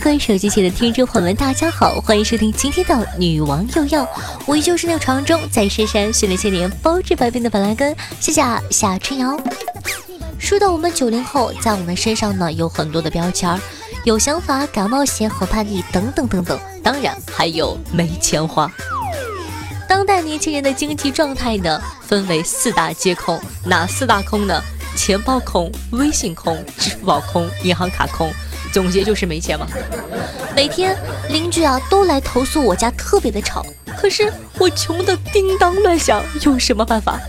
各位手机前的听众朋友们，大家好，欢迎收听今天的《女王又要》，我依旧是那个传说中在深山训练千年、包治百病的板蓝根，谢谢夏春瑶。说到我们九零后，在我们身上呢有很多的标签儿，有想法、敢冒险和叛逆等等等等，当然还有没钱花。当代年轻人的经济状态呢，分为四大皆空，哪四大空呢？钱包空、微信空、支付宝空、银行卡空。总结就是没钱嘛。每天邻居啊都来投诉我家特别的吵，可是我穷的叮当乱响，有什么办法？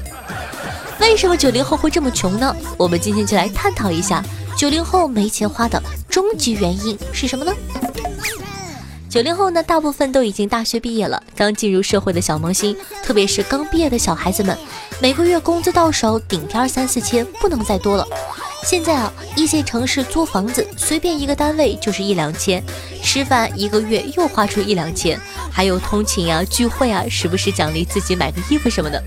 为什么九零后会这么穷呢？我们今天就来探讨一下九零后没钱花的终极原因是什么呢？九零后呢，大部分都已经大学毕业了，刚进入社会的小萌新，特别是刚毕业的小孩子们，每个月工资到手顶天三四千，不能再多了。现在啊，一线城市租房子随便一个单位就是一两千，吃饭一个月又花出一两千，还有通勤啊、聚会啊，时不时奖励自己买个衣服什么的。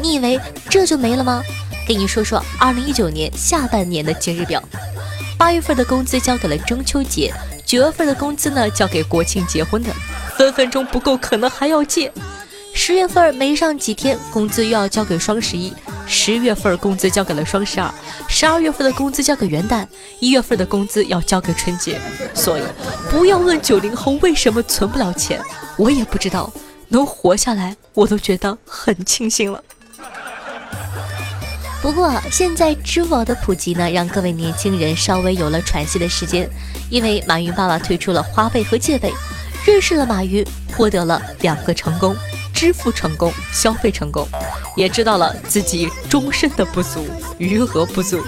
你以为这就没了吗？给你说说二零一九年下半年的节日表：八月份的工资交给了中秋节，九月份的工资呢交给国庆结婚的，分分钟不够，可能还要借。十月份没上几天，工资又要交给双十一。十月份工资交给了双十二，十二月份的工资交给元旦，一月份的工资要交给春节。所以，不要问九零后为什么存不了钱，我也不知道。能活下来，我都觉得很庆幸了。不过，现在支付宝的普及呢，让各位年轻人稍微有了喘息的时间，因为马云爸爸推出了花呗和借呗，认识了马云，获得了两个成功。支付成功，消费成功，也知道了自己终身的不足，余额不足。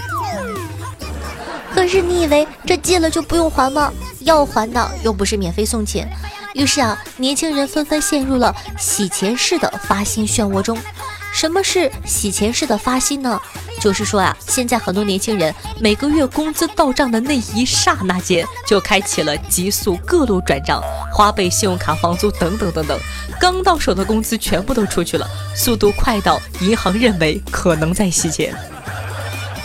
可是你以为这借了就不用还吗？要还的又不是免费送钱。于是啊，年轻人纷纷陷入了洗钱式的发薪漩涡中。什么是洗钱式的发薪呢？就是说啊，现在很多年轻人每个月工资到账的那一刹那间，就开启了急速各路转账、花呗、信用卡、房租等等等等，刚到手的工资全部都出去了，速度快到银行认为可能在洗钱。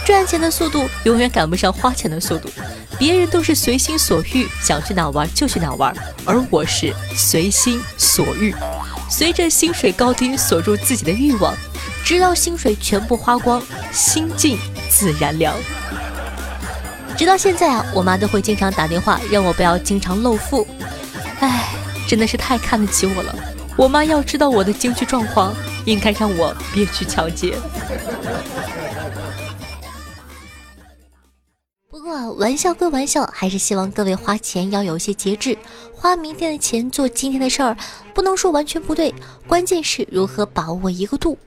赚钱的速度永远赶不上花钱的速度，别人都是随心所欲，想去哪玩就去哪玩，而我是随心所欲，随着薪水高低锁住自己的欲望。直到薪水全部花光，心静自然凉。直到现在啊，我妈都会经常打电话让我不要经常露富。唉，真的是太看得起我了。我妈要知道我的经济状况，应该让我别去抢劫。玩笑归玩笑，还是希望各位花钱要有一些节制，花明天的钱做今天的事儿，不能说完全不对，关键是如何把握一个度。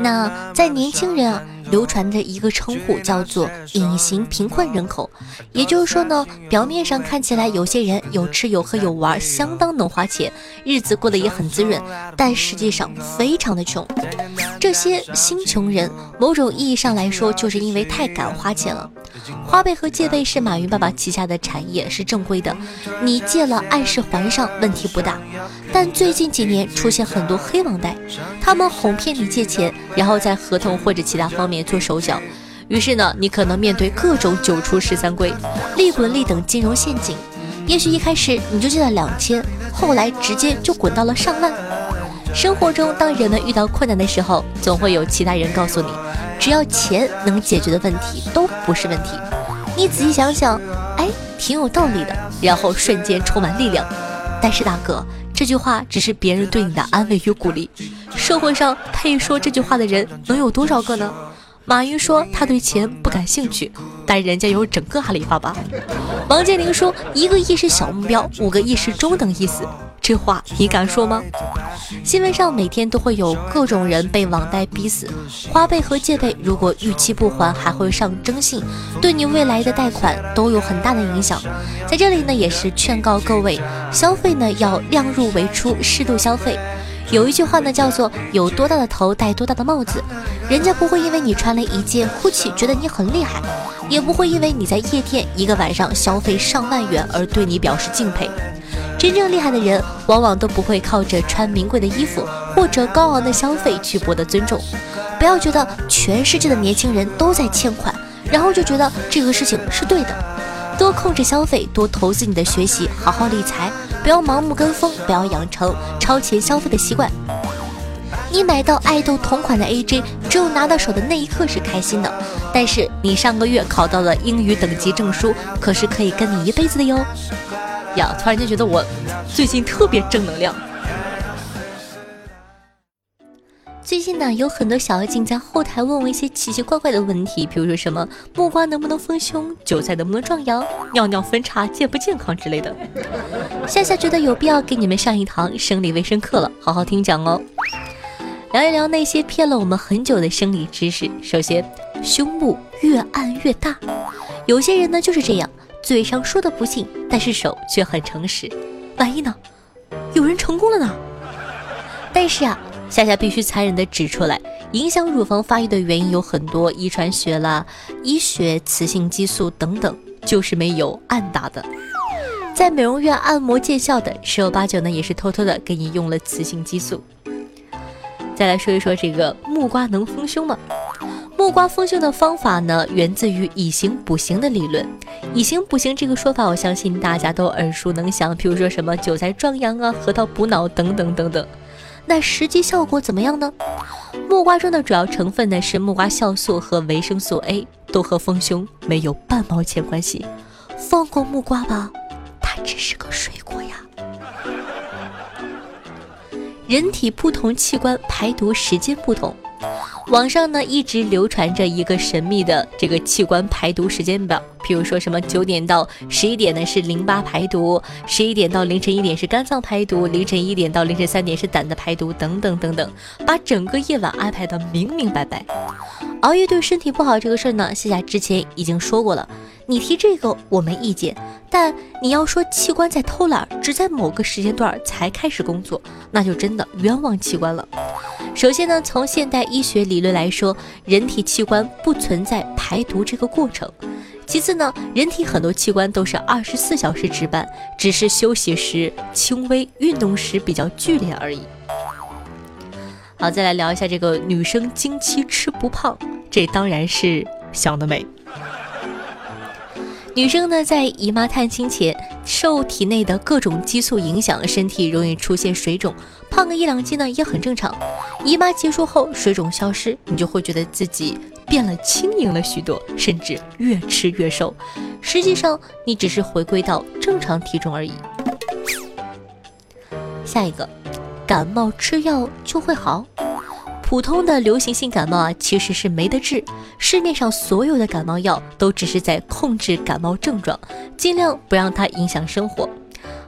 那在年轻人啊流传的一个称呼叫做隐形贫困人口，也就是说呢，表面上看起来有些人有吃有喝有玩，相当能花钱，日子过得也很滋润，但实际上非常的穷。这些新穷人，某种意义上来说，就是因为太敢花钱了。花呗和借呗是马云爸爸旗下的产业，是正规的，你借了按时还上，问题不大。但最近几年出现很多黑网贷，他们哄骗你借钱。然后在合同或者其他方面做手脚，于是呢，你可能面对各种九出十三归、利滚利等金融陷阱。也许一开始你就借了两千，后来直接就滚到了上万。生活中，当人们遇到困难的时候，总会有其他人告诉你，只要钱能解决的问题都不是问题。你仔细想想，哎，挺有道理的。然后瞬间充满力量。但是大哥。这句话只是别人对你的安慰与鼓励，社会上配说这句话的人能有多少个呢？马云说他对钱不感兴趣，但人家有整个阿里巴巴。王健林说一个亿是小目标，五个亿是中等意思。这话你敢说吗？新闻上每天都会有各种人被网贷逼死，花呗和借呗如果逾期不还，还会上征信，对你未来的贷款都有很大的影响。在这里呢，也是劝告各位，消费呢要量入为出，适度消费。有一句话呢，叫做有多大的头戴多大的帽子，人家不会因为你穿了一件 GUCCI 觉得你很厉害，也不会因为你在夜店一个晚上消费上万元而对你表示敬佩。真正厉害的人，往往都不会靠着穿名贵的衣服或者高昂的消费去博得尊重。不要觉得全世界的年轻人都在欠款，然后就觉得这个事情是对的。多控制消费，多投资你的学习，好好理财，不要盲目跟风，不要养成超前消费的习惯。你买到爱豆同款的 AJ，只有拿到手的那一刻是开心的。但是你上个月考到了英语等级证书，可是可以跟你一辈子的哟。呀，突然间觉得我最近特别正能量。最近呢，有很多小妖精在后台问我一些奇奇怪怪的问题，比如说什么木瓜能不能丰胸，韭菜能不能壮阳，尿尿分叉健不健康之类的。夏夏觉得有必要给你们上一堂生理卫生课了，好好听讲哦。聊一聊那些骗了我们很久的生理知识。首先，胸部越暗越大，有些人呢就是这样。嘴上说的不信，但是手却很诚实。万一呢？有人成功了呢？但是啊，夏夏必须残忍的指出来，影响乳房发育的原因有很多，遗传学啦、医学、雌性激素等等，就是没有按打的。在美容院按摩见效的，十有八九呢也是偷偷的给你用了雌性激素。再来说一说这个木瓜能丰胸吗？木瓜丰胸的方法呢，源自于以形补形的理论。以形补形这个说法，我相信大家都耳熟能详。比如说什么韭菜壮阳啊，核桃补脑等等等等。那实际效果怎么样呢？木瓜中的主要成分呢是木瓜酵素和维生素 A，都和丰胸没有半毛钱关系。放过木瓜吧，它只是个水果呀。人体不同器官排毒时间不同。网上呢一直流传着一个神秘的这个器官排毒时间表，譬如说什么九点到十一点呢是淋巴排毒，十一点到凌晨一点是肝脏排毒，凌晨一点到凌晨三点是胆的排毒，等等等等，把整个夜晚安排的明明白白。熬夜对身体不好这个事儿呢，夏夏之前已经说过了。你提这个我没意见，但你要说器官在偷懒，只在某个时间段才开始工作，那就真的冤枉器官了。首先呢，从现代医学理论来说，人体器官不存在排毒这个过程。其次呢，人体很多器官都是二十四小时值班，只是休息时轻微，运动时比较剧烈而已。好，再来聊一下这个女生经期吃不胖，这当然是想得美。女生呢，在姨妈探亲前，受体内的各种激素影响，身体容易出现水肿，胖个一两斤呢也很正常。姨妈结束后，水肿消失，你就会觉得自己变了轻盈了许多，甚至越吃越瘦。实际上，你只是回归到正常体重而已。下一个，感冒吃药就会好。普通的流行性感冒啊，其实是没得治。市面上所有的感冒药都只是在控制感冒症状，尽量不让它影响生活。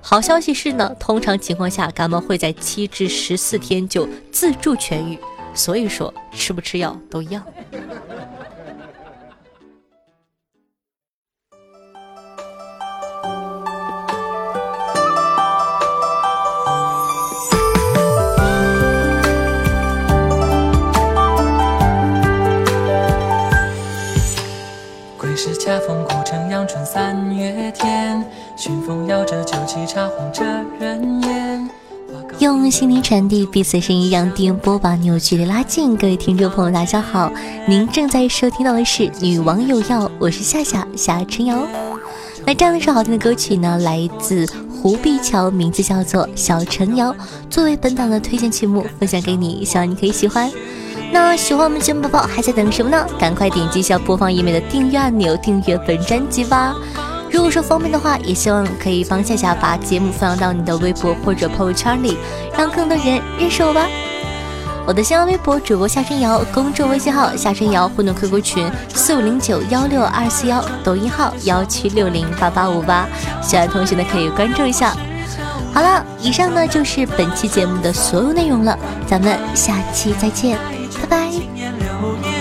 好消息是呢，通常情况下感冒会在七至十四天就自助痊愈。所以说，吃不吃药都一样。古城阳春三月天，熏风摇着酒旗，茶红着人烟。用心灵传递彼此声音，让电波把扭距离拉近。各位听众朋友，大家好，您正在收听到的是《女王有药》，我是夏夏夏春瑶。那这样一首好听的歌曲呢，来自胡碧桥，名字叫做《小城谣》，作为本档的推荐曲目分享给你，希望你可以喜欢。那喜欢我们节目宝宝还在等什么呢？赶快点击一下播放页面的订阅按钮，订阅本专辑吧。如果说方便的话，也希望可以帮夏夏把节目分享到你的微博或者朋友圈里，让更多人认识我吧。我的新浪微博主播夏春瑶，公众微信号夏春瑶，互动 QQ 群四五零九幺六二四幺，抖音号幺七六零八八五八，喜欢同学呢可以关注一下。好了，以上呢就是本期节目的所有内容了，咱们下期再见，拜拜。